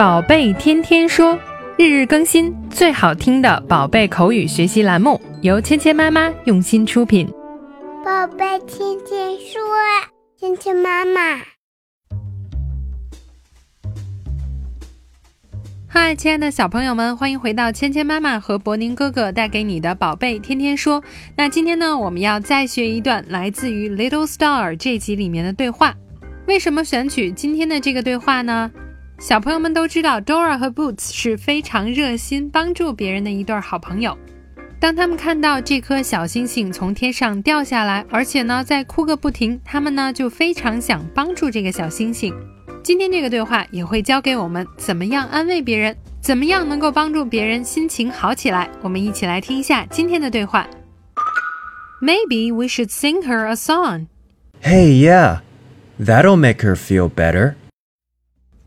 宝贝天天说，日日更新，最好听的宝贝口语学习栏目，由芊芊妈妈用心出品。宝贝天天说，芊芊妈妈。嗨，亲爱的小朋友们，欢迎回到芊芊妈妈和博宁哥哥带给你的宝贝天天说。那今天呢，我们要再学一段来自于《Little Star》这集里面的对话。为什么选取今天的这个对话呢？小朋友们都知道，Dora 和 Boots 是非常热心帮助别人的一对好朋友。当他们看到这颗小星星从天上掉下来，而且呢在哭个不停，他们呢就非常想帮助这个小星星。今天这个对话也会教给我们怎么样安慰别人，怎么样能够帮助别人心情好起来。我们一起来听一下今天的对话。Maybe we should sing her a song. Hey, yeah, that'll make her feel better.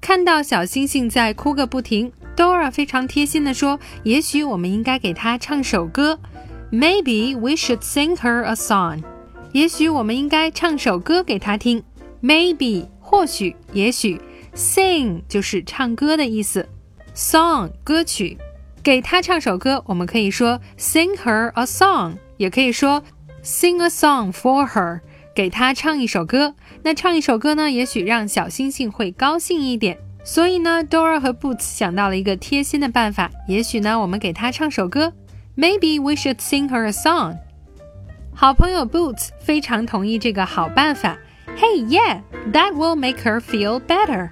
看到小星星在哭个不停，Dora 非常贴心地说：“也许我们应该给她唱首歌。Maybe we should sing her a song。也许我们应该唱首歌给她听。Maybe 或许，也许，sing 就是唱歌的意思，song 歌曲，给她唱首歌，我们可以说 sing her a song，也可以说 sing a song for her。”给他唱一首歌，那唱一首歌呢？也许让小星星会高兴一点。所以呢，Dora 和 Boots 想到了一个贴心的办法。也许呢，我们给他唱首歌。Maybe we should sing her a song。好朋友 Boots 非常同意这个好办法。Hey, yeah, that will make her feel better。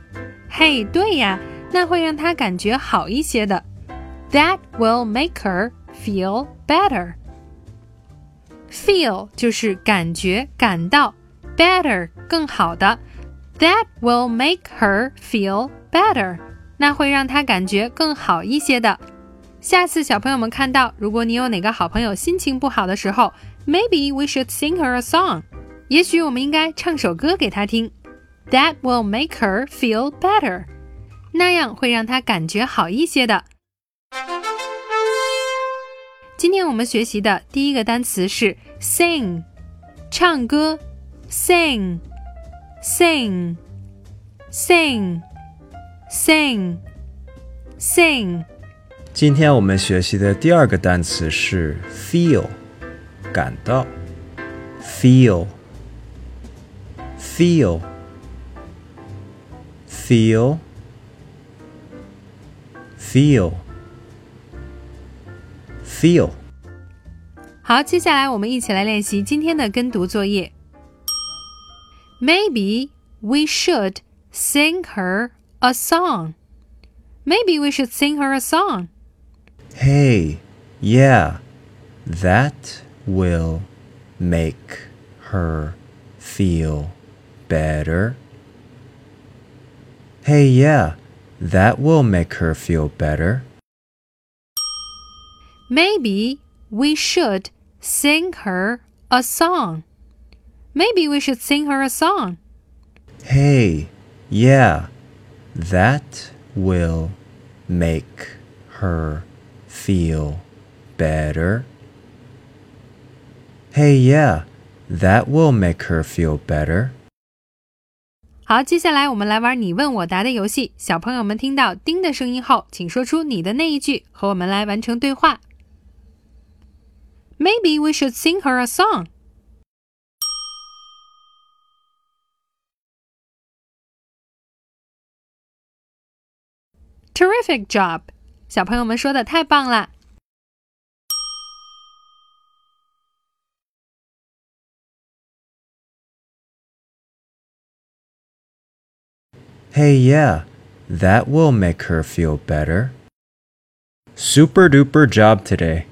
嘿，对呀，那会让她感觉好一些的。That will make her feel better。Feel 就是感觉、感到，better 更好的，That will make her feel better，那会让她感觉更好一些的。下次小朋友们看到，如果你有哪个好朋友心情不好的时候，Maybe we should sing her a song，也许我们应该唱首歌给她听，That will make her feel better，那样会让她感觉好一些的。今天我们学习的第一个单词是 sing，唱歌，sing，sing，sing，sing，sing。今天我们学习的第二个单词是 feel，感到，feel，feel，feel，feel。feel。好，接下来我们一起来练习今天的跟读作业。Maybe we should sing her a song. Maybe we should sing her a song. Hey, yeah, that will make her feel better. Hey, yeah, that will make her feel better. Maybe we should sing her a song. Maybe we should sing her a song. Hey, yeah, that will make her feel better. Hey, yeah, that will make her feel better. 好，接下来我们来玩你问我答的游戏。小朋友们听到“叮”的声音后，请说出你的那一句，和我们来完成对话。 Maybe we should sing her a song. Terrific job！小朋友们说的太棒了。Hey, yeah, that will make her feel better. Super duper job today.